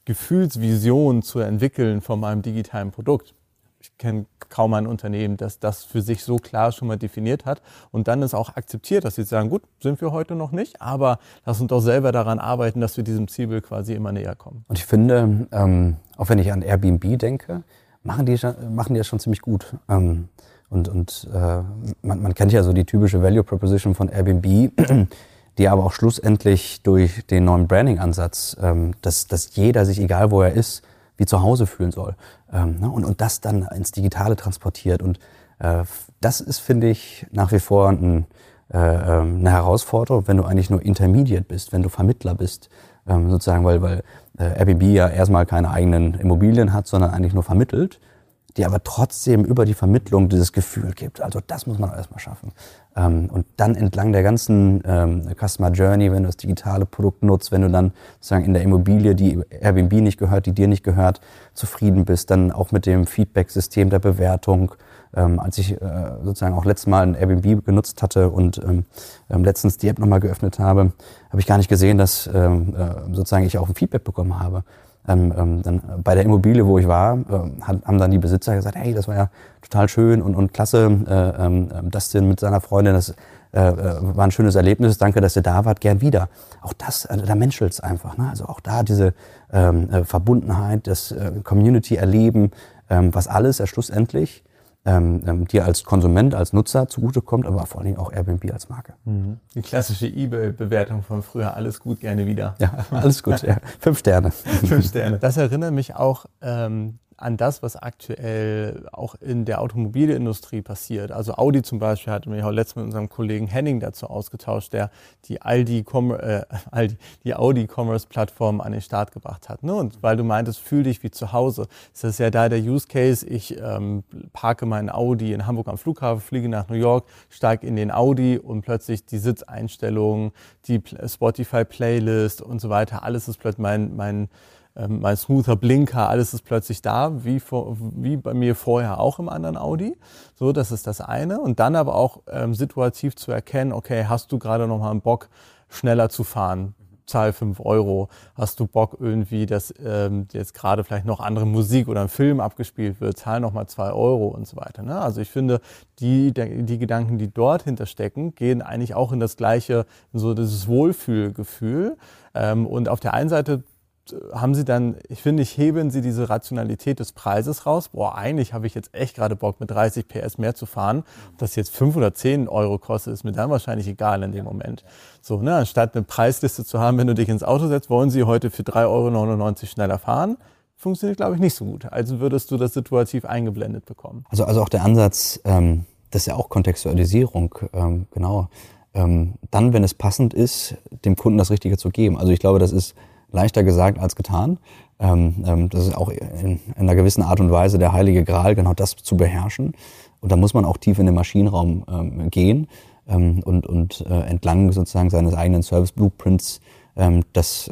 Gefühlsvision zu entwickeln von meinem digitalen Produkt ich kenne kaum ein Unternehmen, das das für sich so klar schon mal definiert hat und dann ist auch akzeptiert, dass sie sagen, gut, sind wir heute noch nicht, aber lass uns doch selber daran arbeiten, dass wir diesem Zielbild quasi immer näher kommen. Und ich finde, ähm, auch wenn ich an Airbnb denke, machen die, machen die das schon ziemlich gut. Ähm, und und äh, man, man kennt ja so die typische Value Proposition von Airbnb, die aber auch schlussendlich durch den neuen Branding-Ansatz, ähm, dass, dass jeder sich, egal wo er ist, wie zu Hause fühlen soll. Ähm, ne? und, und das dann ins Digitale transportiert. Und äh, das ist, finde ich, nach wie vor ein, äh, ähm, eine Herausforderung, wenn du eigentlich nur Intermediate bist, wenn du Vermittler bist, ähm, sozusagen, weil, weil äh, Airbnb ja erstmal keine eigenen Immobilien hat, sondern eigentlich nur vermittelt die aber trotzdem über die Vermittlung dieses Gefühl gibt. Also das muss man erstmal schaffen. Ähm, und dann entlang der ganzen ähm, Customer Journey, wenn du das digitale Produkt nutzt, wenn du dann sozusagen in der Immobilie, die Airbnb nicht gehört, die dir nicht gehört, zufrieden bist, dann auch mit dem Feedback-System der Bewertung. Ähm, als ich äh, sozusagen auch letztes Mal ein Airbnb genutzt hatte und letztens die App nochmal geöffnet habe, habe ich gar nicht gesehen, dass äh, sozusagen ich auch ein Feedback bekommen habe ähm, ähm, dann bei der Immobilie, wo ich war, äh, haben dann die Besitzer gesagt, hey, das war ja total schön und, und klasse, äh, ähm, Dustin mit seiner Freundin, das äh, äh, war ein schönes Erlebnis, danke, dass ihr da wart, gern wieder. Auch das, also da menschelt's einfach. Ne? Also auch da diese ähm, äh, Verbundenheit, das äh, Community-Erleben, ähm, was alles ja schlussendlich ähm, ähm, dir als Konsument, als Nutzer zugutekommt, aber vor allen Dingen auch Airbnb als Marke. Mhm. Die klassische eBay-Bewertung von früher, alles gut, gerne wieder. Ja, alles gut, ja. Fünf Sterne. Fünf Sterne. Das erinnert mich auch ähm, an das, was aktuell auch in der Automobilindustrie passiert. Also Audi zum Beispiel hatte mich auch letztens mit unserem Kollegen Henning dazu ausgetauscht, der die Aldi, äh, Aldi die Audi Commerce Plattform an den Start gebracht hat. Ne? Und weil du meintest, fühl dich wie zu Hause, ist das ja da der Use Case. Ich ähm, parke meinen Audi in Hamburg am Flughafen, fliege nach New York, steige in den Audi und plötzlich die Sitzeinstellungen, die Spotify Playlist und so weiter, alles ist plötzlich mein, mein mein smoother Blinker, alles ist plötzlich da, wie, vor, wie bei mir vorher auch im anderen Audi. So, das ist das eine. Und dann aber auch ähm, situativ zu erkennen, okay, hast du gerade noch mal einen Bock, schneller zu fahren? Zahl fünf Euro. Hast du Bock irgendwie, dass ähm, jetzt gerade vielleicht noch andere Musik oder ein Film abgespielt wird, zahl noch mal zwei Euro und so weiter. Ne? Also ich finde, die, die Gedanken, die dort hinterstecken, gehen eigentlich auch in das gleiche, so dieses Wohlfühlgefühl. Ähm, und auf der einen Seite haben sie dann, ich finde, ich heben sie diese Rationalität des Preises raus. Boah, eigentlich habe ich jetzt echt gerade Bock, mit 30 PS mehr zu fahren. Ob das jetzt 5 oder 10 Euro kostet, ist mir dann wahrscheinlich egal in dem Moment. So, ne, anstatt eine Preisliste zu haben, wenn du dich ins Auto setzt, wollen sie heute für 3,99 Euro schneller fahren. Funktioniert, glaube ich, nicht so gut. Also würdest du das situativ eingeblendet bekommen. Also, also auch der Ansatz, ähm, das ist ja auch Kontextualisierung, ähm, genau. Ähm, dann, wenn es passend ist, dem Kunden das Richtige zu geben. Also ich glaube, das ist leichter gesagt als getan. Ähm, ähm, das ist auch in, in, einer gewissen Art und Weise der heilige Gral, genau das zu beherrschen. Und da muss man auch tief in den Maschinenraum ähm, gehen und, und äh, entlang sozusagen seines eigenen Service Blueprints das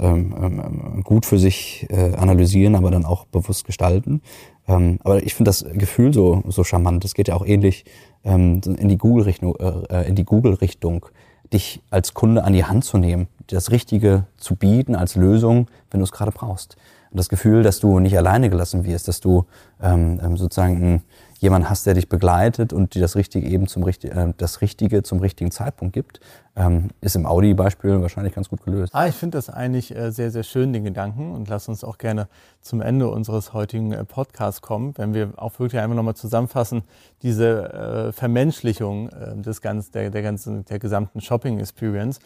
gut für sich äh, analysieren, aber dann auch bewusst gestalten. Aber ich finde das Gefühl so, so charmant. Das geht ja auch ähnlich in die Google-Richtung, äh, in die Google-Richtung dich als Kunde an die Hand zu nehmen, das Richtige zu bieten als Lösung, wenn du es gerade brauchst. Und das Gefühl, dass du nicht alleine gelassen wirst, dass du ähm, ähm sozusagen jemand hast, der dich begleitet und dir das Richtige eben zum äh, das Richtige zum richtigen Zeitpunkt gibt, ähm, ist im Audi-Beispiel wahrscheinlich ganz gut gelöst. Ah, ich finde das eigentlich äh, sehr, sehr schön, den Gedanken. Und lass uns auch gerne zum Ende unseres heutigen äh, Podcasts kommen, wenn wir auch wirklich einmal nochmal zusammenfassen, diese äh, Vermenschlichung äh, des ganzen, der, der ganzen, der gesamten Shopping-Experience.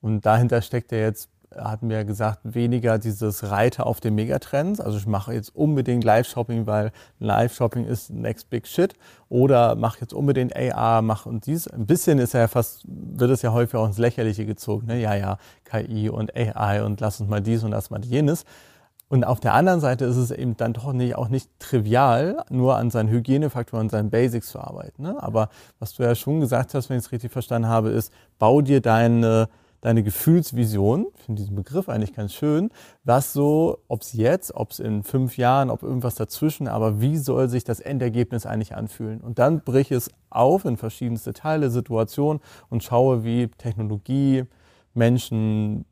Und dahinter steckt ja jetzt hatten wir gesagt, weniger dieses Reiter auf den Megatrends. Also ich mache jetzt unbedingt Live-Shopping, weil Live-Shopping ist next big shit. Oder mache jetzt unbedingt AR, mach und dies. Ein bisschen ist ja fast, wird es ja häufig auch ins Lächerliche gezogen. Ne? Ja, ja, KI und AI und lass uns mal dies und lass mal jenes. Und auf der anderen Seite ist es eben dann doch nicht, auch nicht trivial, nur an seinen Hygienefaktoren, seinen Basics zu arbeiten. Ne? Aber was du ja schon gesagt hast, wenn ich es richtig verstanden habe, ist, bau dir deine deine Gefühlsvision, ich finde diesen Begriff eigentlich ganz schön, was so, ob es jetzt, ob es in fünf Jahren, ob irgendwas dazwischen, aber wie soll sich das Endergebnis eigentlich anfühlen? Und dann brich es auf in verschiedenste Teile, Situationen und schaue, wie Technologie, Menschen,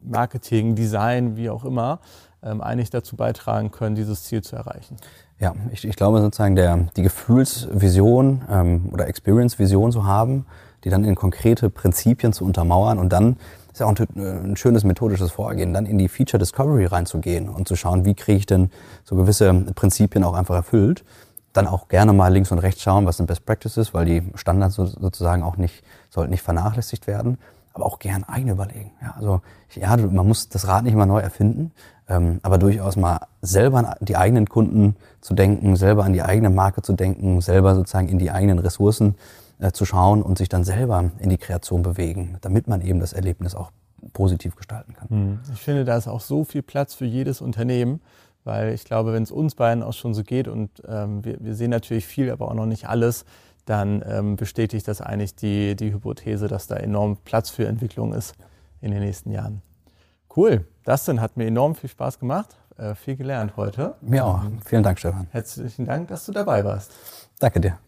Marketing, Design, wie auch immer, ähm, eigentlich dazu beitragen können, dieses Ziel zu erreichen. Ja, ich, ich glaube sozusagen, der, die Gefühlsvision ähm, oder Experience-Vision zu haben, die dann in konkrete Prinzipien zu untermauern und dann ist ja auch ein, ein, schönes methodisches Vorgehen, dann in die Feature Discovery reinzugehen und zu schauen, wie kriege ich denn so gewisse Prinzipien auch einfach erfüllt. Dann auch gerne mal links und rechts schauen, was sind Best Practices, weil die Standards sozusagen auch nicht, sollten nicht vernachlässigt werden, aber auch gern eigene überlegen. Ja, also, ja, man muss das Rad nicht immer neu erfinden, ähm, aber durchaus mal selber an die eigenen Kunden zu denken, selber an die eigene Marke zu denken, selber sozusagen in die eigenen Ressourcen äh, zu schauen und sich dann selber in die Kreation bewegen, damit man eben das Erlebnis auch positiv gestalten kann. Hm. Ich finde, da ist auch so viel Platz für jedes Unternehmen, weil ich glaube, wenn es uns beiden auch schon so geht und ähm, wir, wir, sehen natürlich viel, aber auch noch nicht alles, dann ähm, bestätigt das eigentlich die, die Hypothese, dass da enorm Platz für Entwicklung ist in den nächsten Jahren. Cool, das dann hat mir enorm viel Spaß gemacht, äh, viel gelernt heute. Mir auch. Vielen Dank, Stefan. Herzlichen Dank, dass du dabei warst. Danke dir.